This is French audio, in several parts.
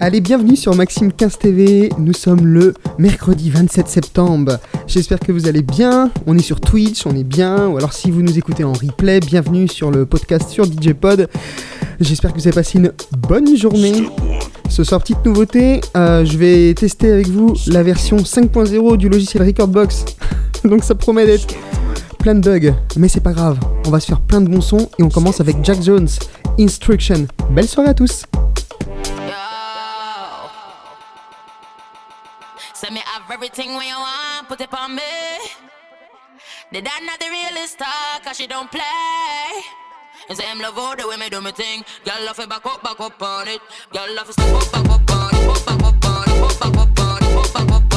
Allez, bienvenue sur Maxime 15 TV. Nous sommes le mercredi 27 septembre. J'espère que vous allez bien. On est sur Twitch, on est bien. Ou alors si vous nous écoutez en replay, bienvenue sur le podcast sur DJ Pod. J'espère que vous avez passé une bonne journée. Ce soir, petite nouveauté, euh, je vais tester avec vous la version 5.0 du logiciel Recordbox. Donc ça promet d'être plein de bugs, mais c'est pas grave. On va se faire plein de bons sons et on commence avec Jack Jones, Instruction. Belle soirée à tous. Say me have everything when you want, put it on me. The that not the realest talk, cause she don't play. And say I'm love all the way me do me thing. Girl, off it back up, back up on it. Girl, off it step up, back up on it, up, back up on it, up, back up on it, up, back up.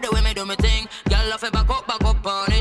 the way me do me thing. Girl, love it back up, back up on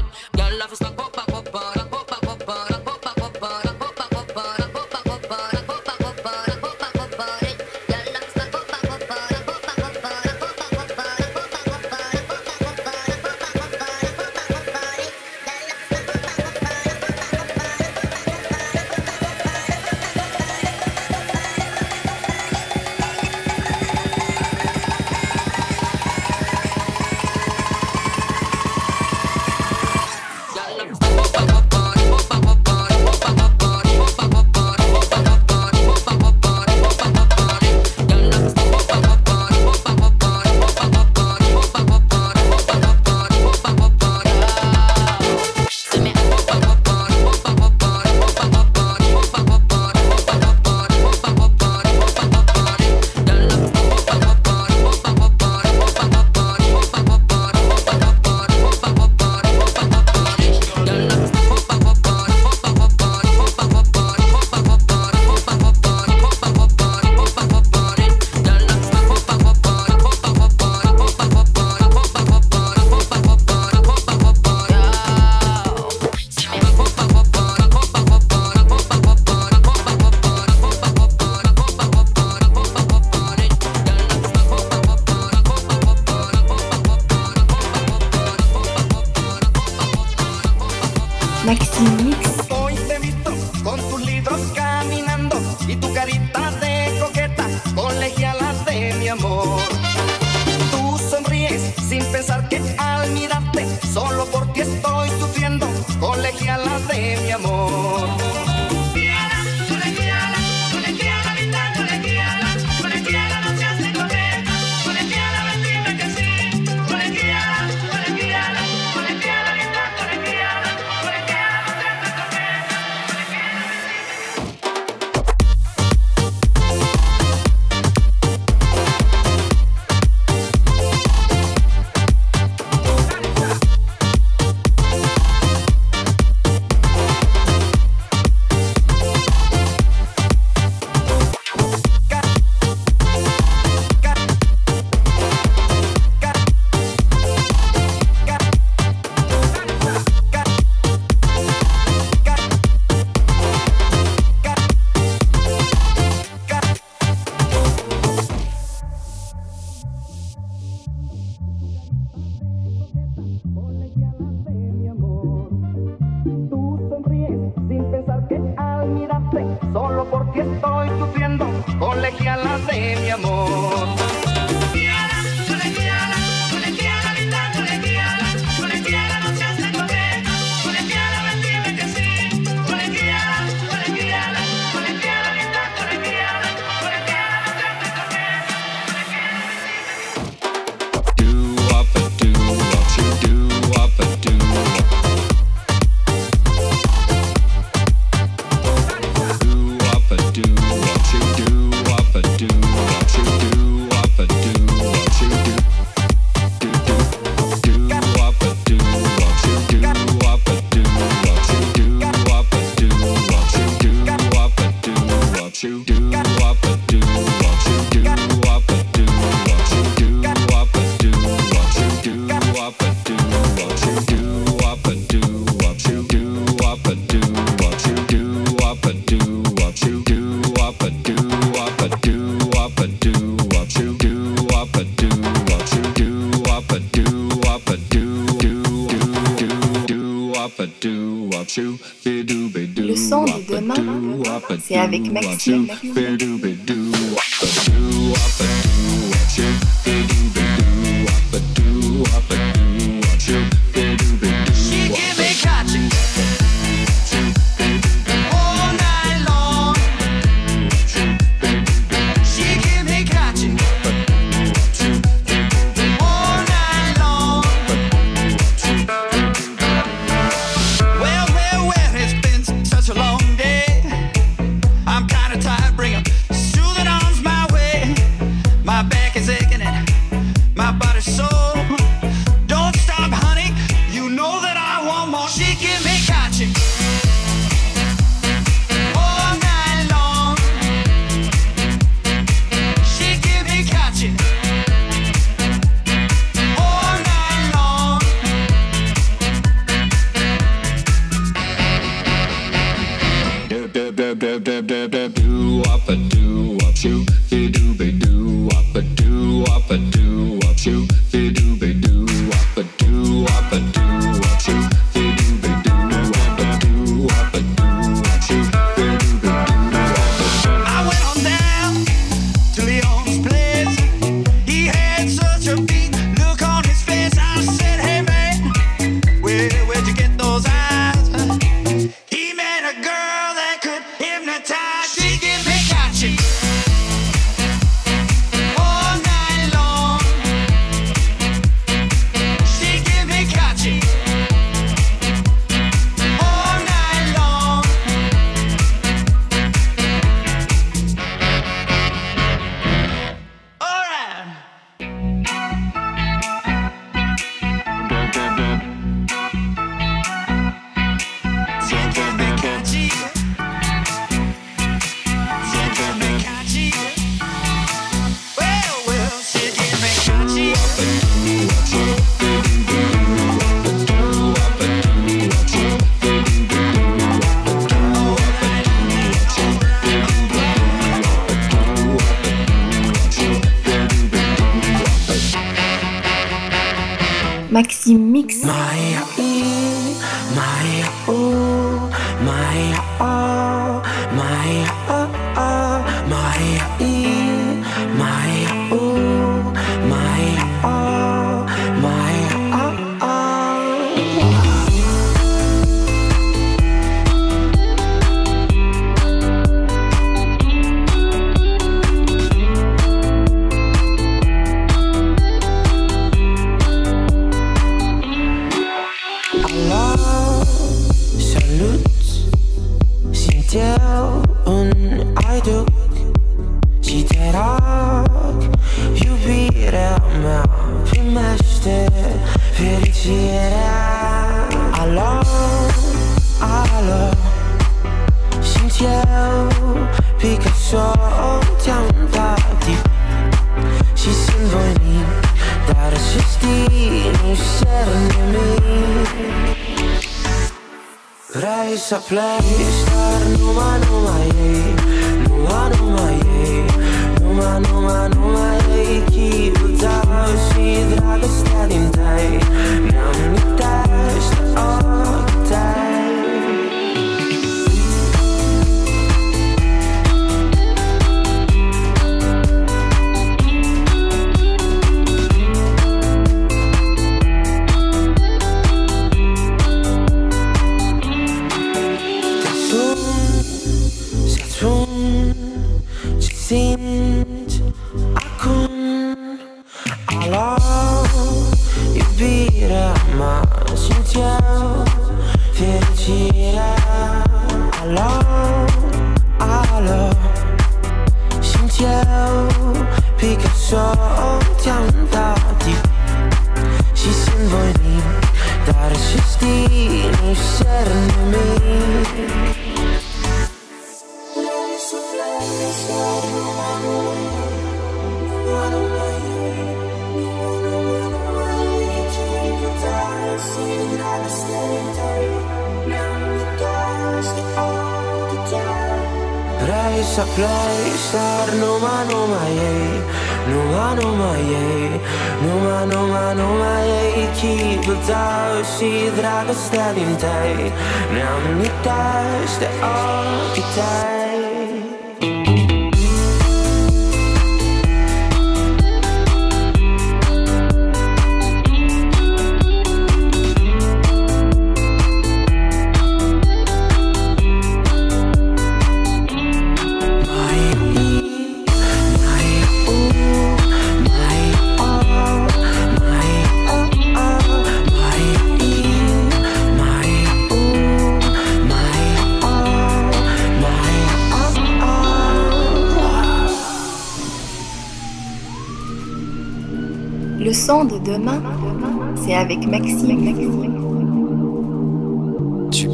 c'est avec Maxime.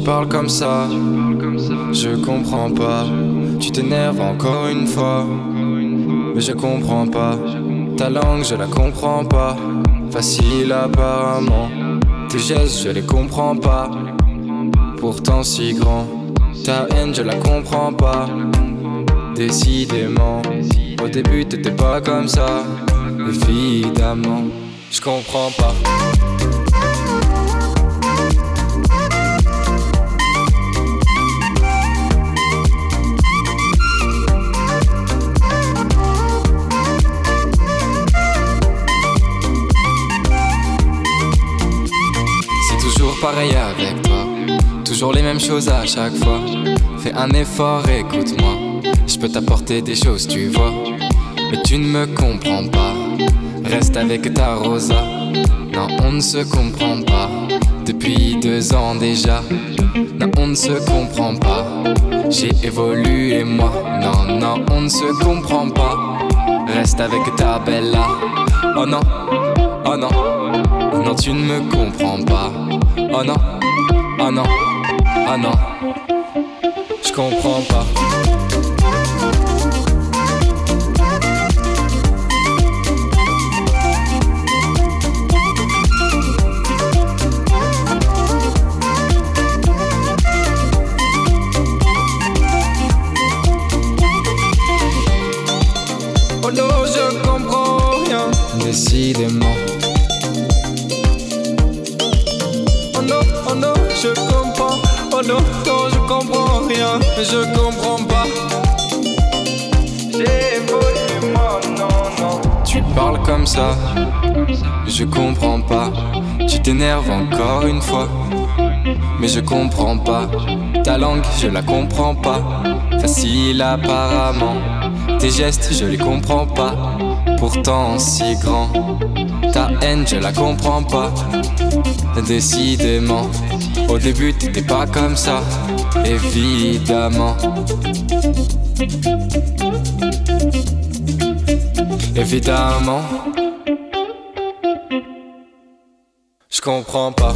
Parles comme ça, je comprends pas. Tu t'énerves encore une fois, mais je comprends pas. Ta langue, je la comprends pas. Facile apparemment. Tes gestes, je les comprends pas. Pourtant si grand. Ta haine, je la comprends pas. Décidément, au début t'étais pas comme ça, évidemment je comprends pas. Toujours pareil avec toi, toujours les mêmes choses à chaque fois. Fais un effort, écoute-moi. Je peux t'apporter des choses, tu vois, mais tu ne me comprends pas. Reste avec ta rosa. Non, on ne se comprend pas. Depuis deux ans déjà. Non, on ne se comprend pas. J'ai évolué moi. Non, non, on ne se comprend pas. Reste avec ta bella. Oh non, oh non. Non, tu ne me comprends pas. Oh non, oh non, oh non. Je comprends pas. Rien. Je comprends pas. J'ai moi, non, non. Tu parles comme ça, je comprends pas. Tu t'énerves encore une fois, mais je comprends pas. Ta langue, je la comprends pas. Facile apparemment. Tes gestes, je les comprends pas pourtant si grand. Ta haine, je la comprends pas. Décidément, au début t'étais pas comme ça, évidemment. Évidemment, je comprends pas.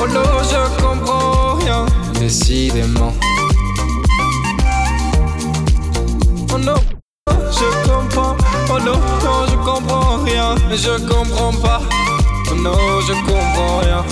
Oh non, je comprends rien. Décidément. Oh non. Oh non, non, je comprends rien, je comprends pas. Oh non, je comprends rien.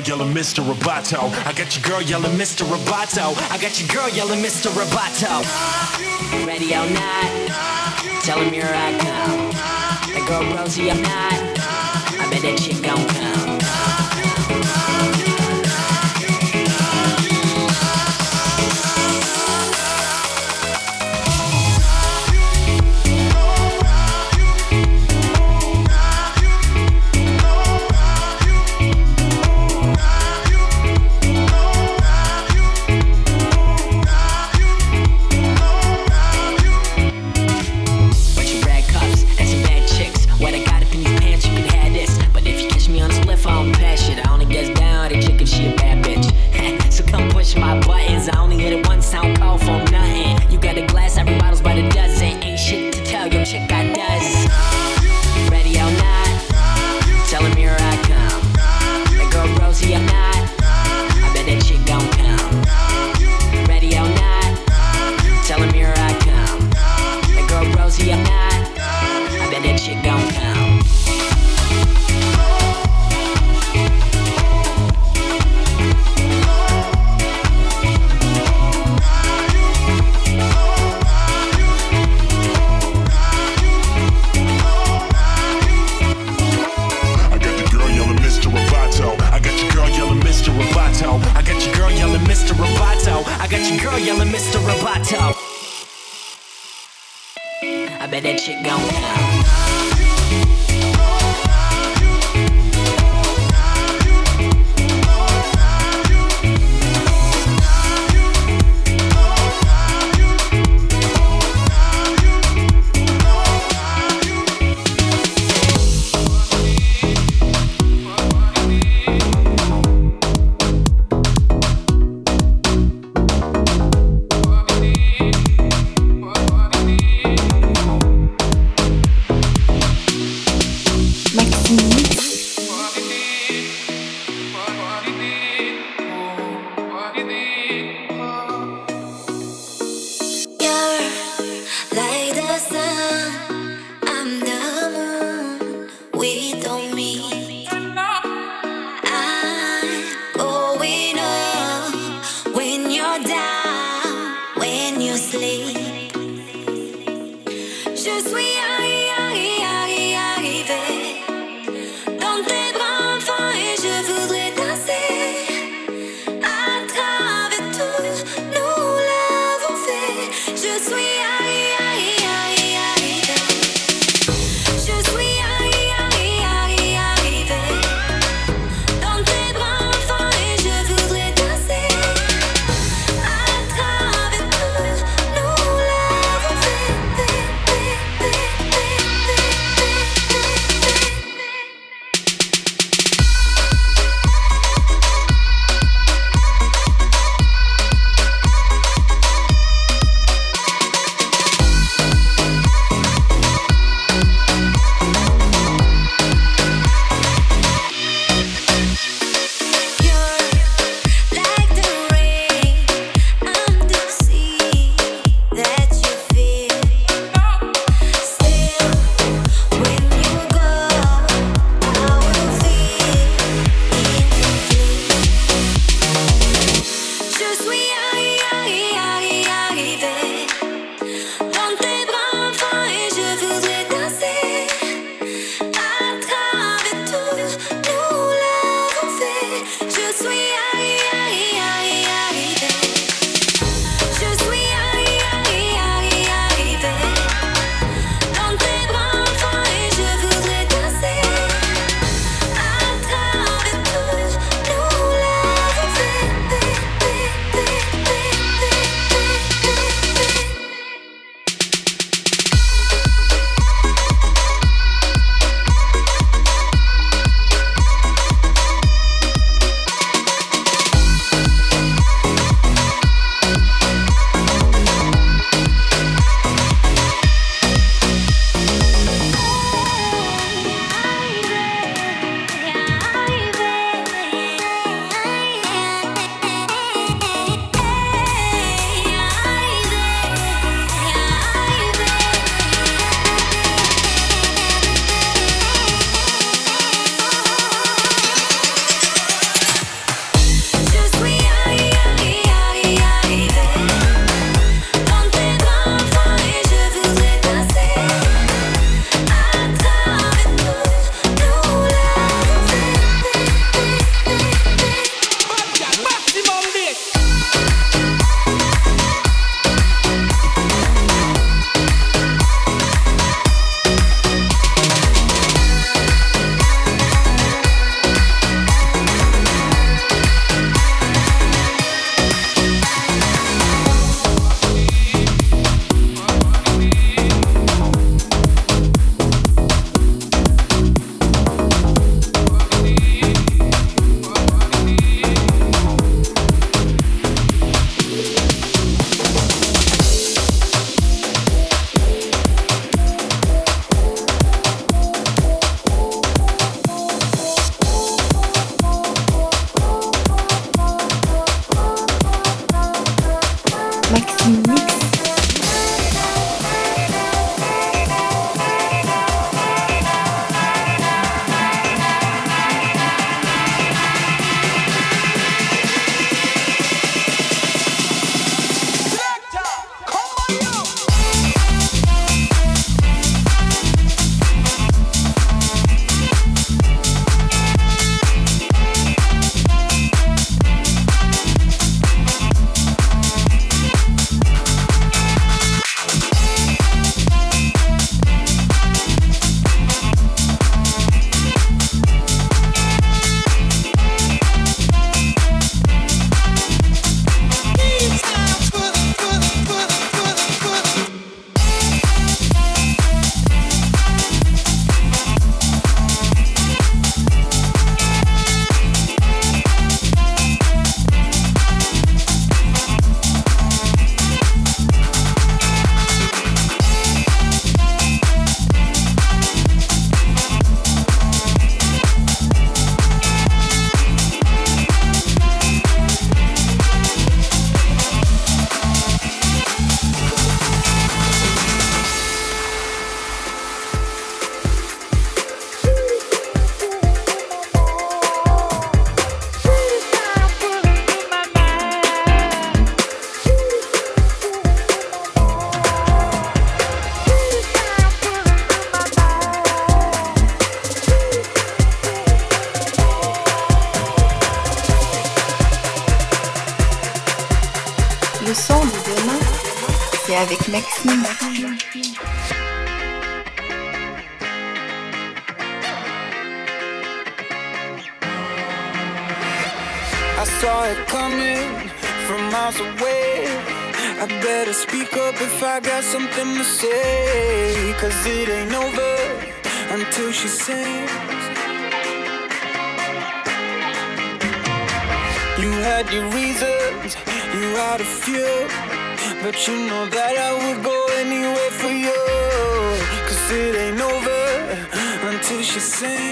Mr. Roboto. I got your girl yelling Mr. Roboto. I got your girl yelling Mr. Roboto. Ready or not, tell him here I come. That girl Rosie, I'm not. I bet that chick gon' come. But you know that I would go anywhere for you. Cause it ain't over until she sings.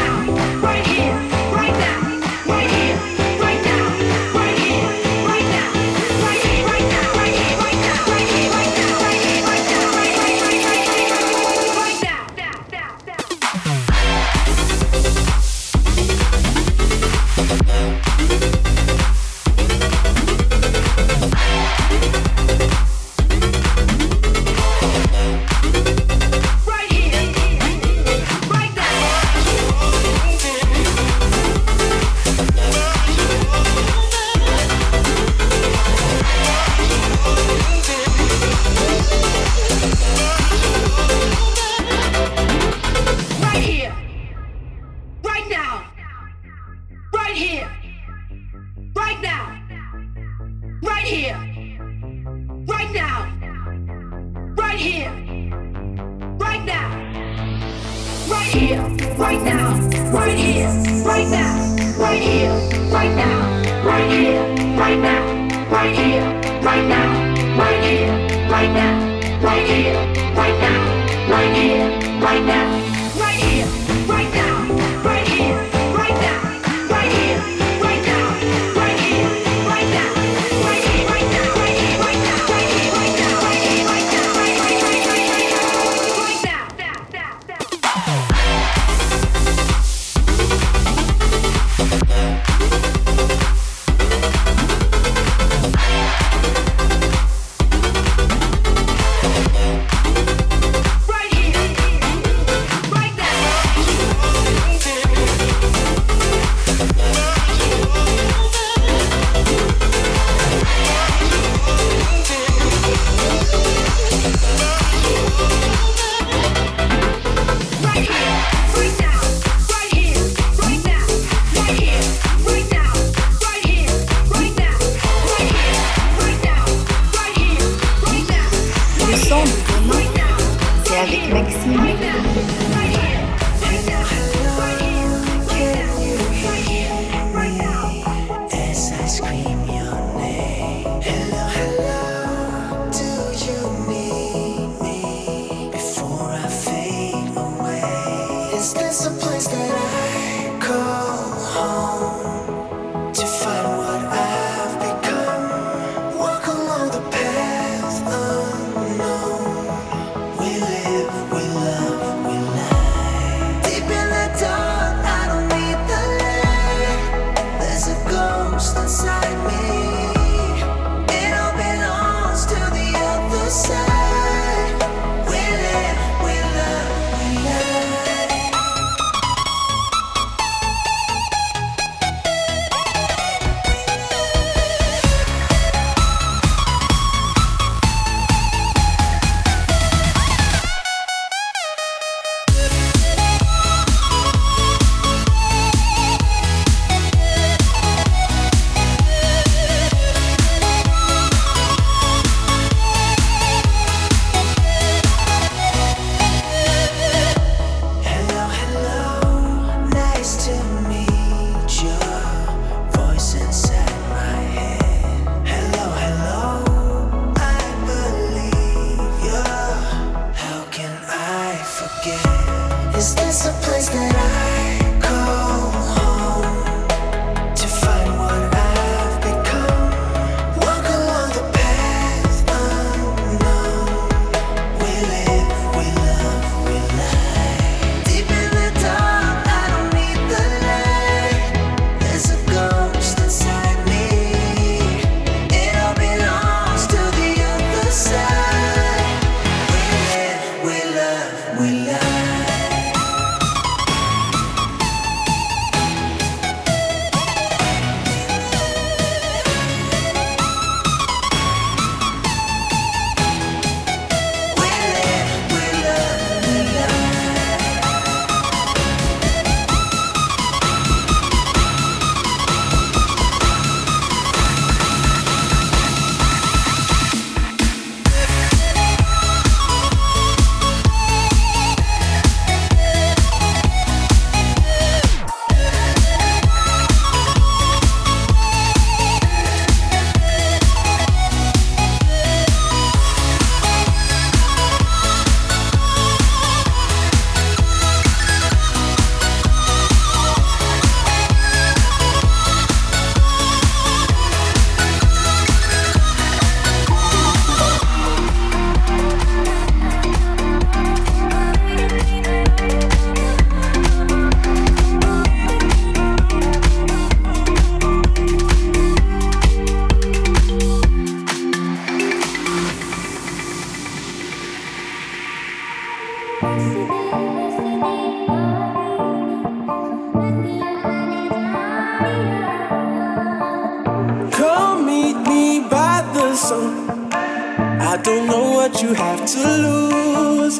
What you have to lose.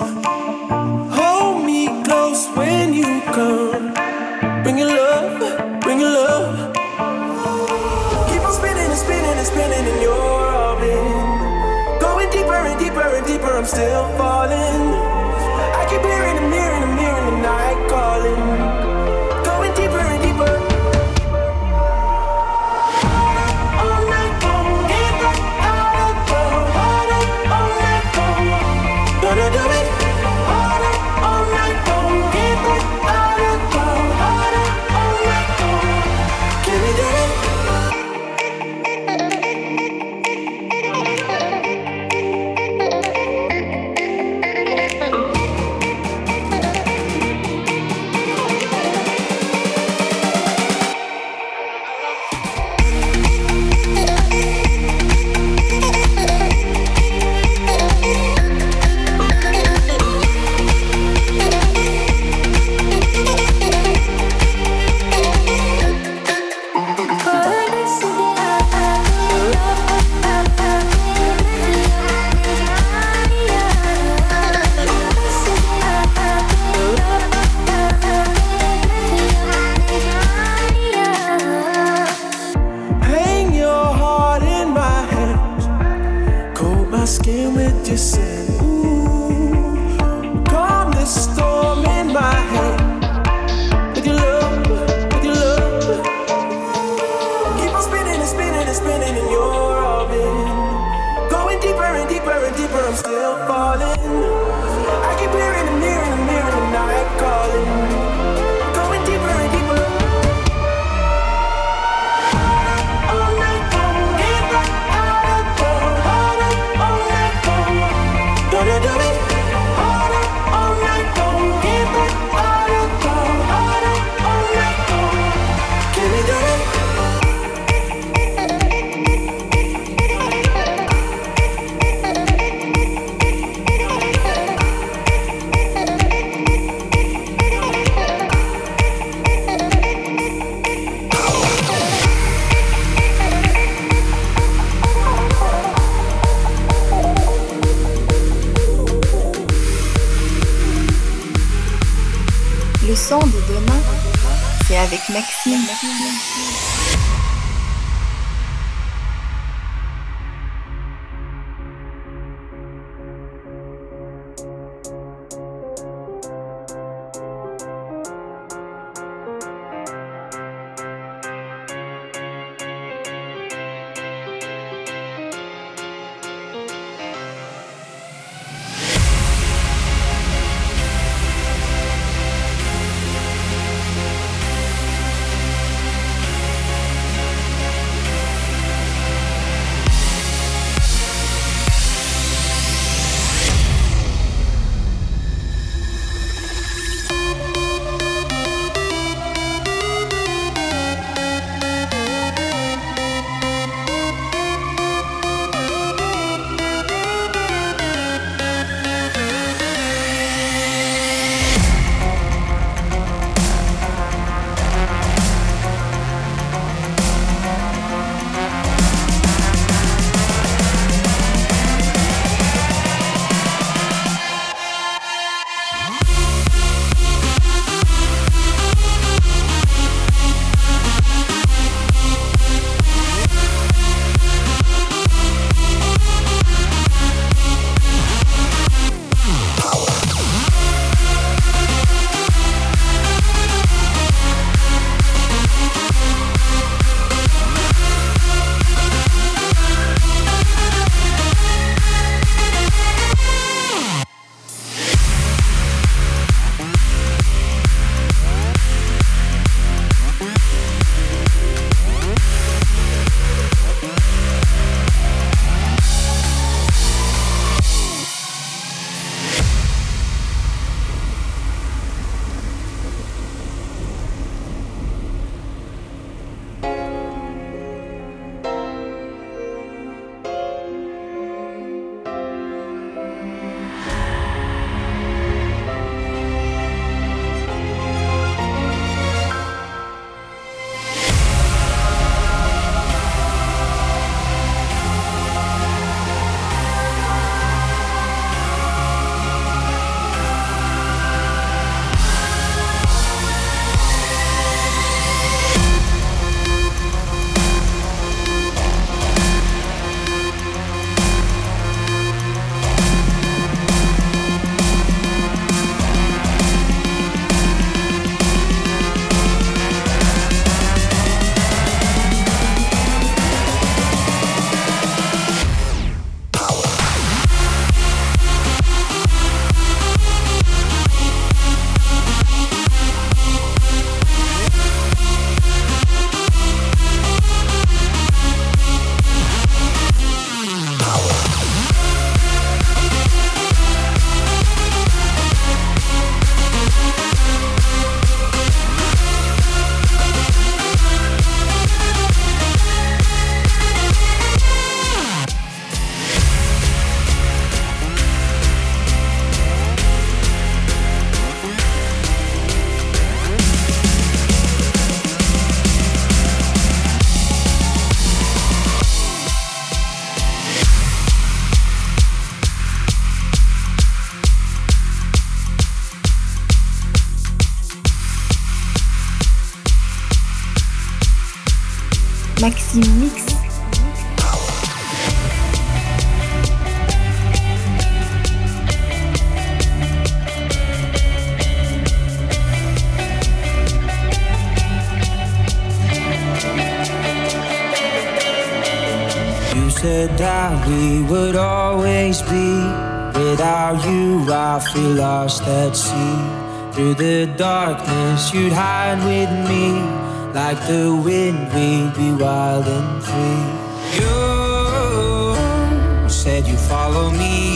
Hold me close when you come. Bring your love, bring your love. Keep on spinning and spinning and spinning in your orbit. Going deeper and deeper and deeper, I'm still falling. I keep hearing Thank you. Feel lost at sea. Through the darkness, you'd hide with me. Like the wind, we'd be wild and free. You said you follow me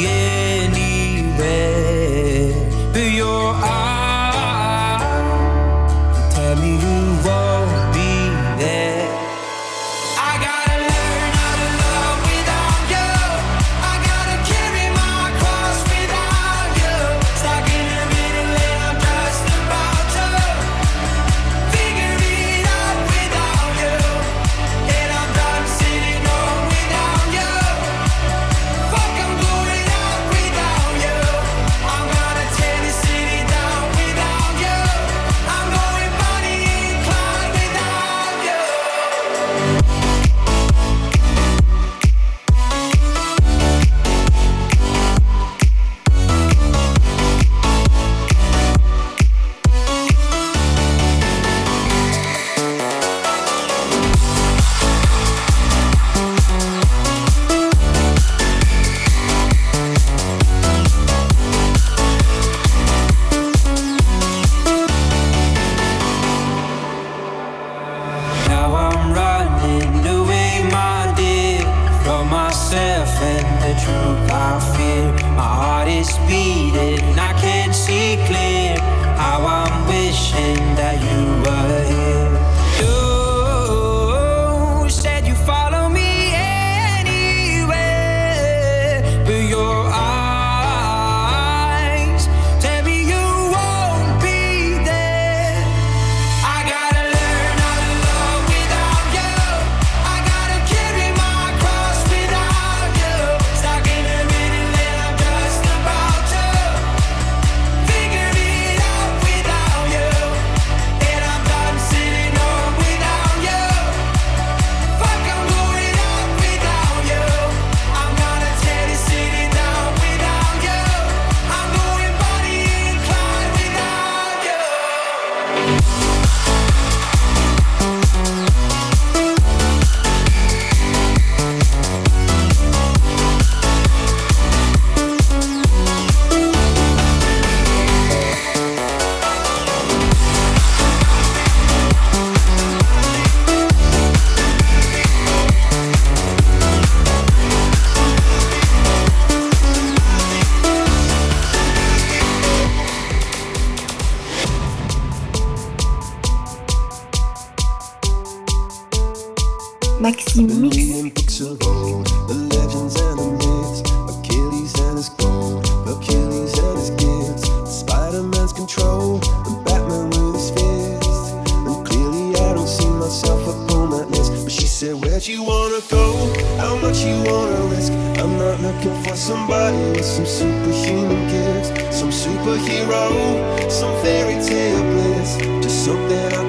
Books of old, the legends and the myths, Achilles and his gold, Achilles and his gifts, Spider-Man's control, and Batman with his fist. And clearly I don't see myself upon that list. But she said, Where'd you wanna go? How much you wanna risk? I'm not looking for somebody with some superhuman gifts, some superhero, some fairy tale bliss. Just something I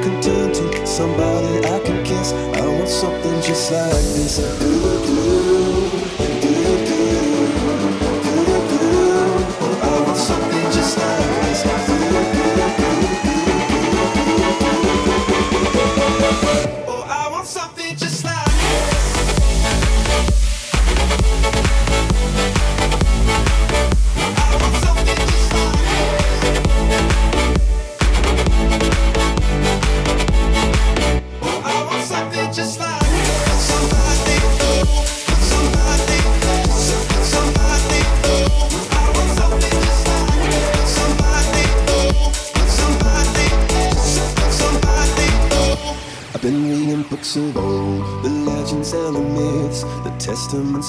somebody I can kiss. I want something just like this.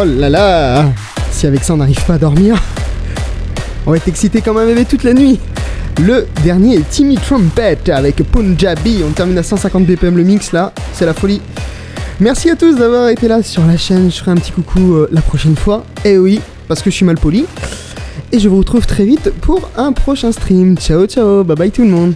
Oh là là Si avec ça on n'arrive pas à dormir, on va être excité comme un bébé toute la nuit. Le dernier est Timmy Trumpet avec Punjabi. On termine à 150 BPM le mix là, c'est la folie. Merci à tous d'avoir été là sur la chaîne. Je ferai un petit coucou euh, la prochaine fois. Eh oui, parce que je suis mal poli. Et je vous retrouve très vite pour un prochain stream. Ciao ciao, bye bye tout le monde.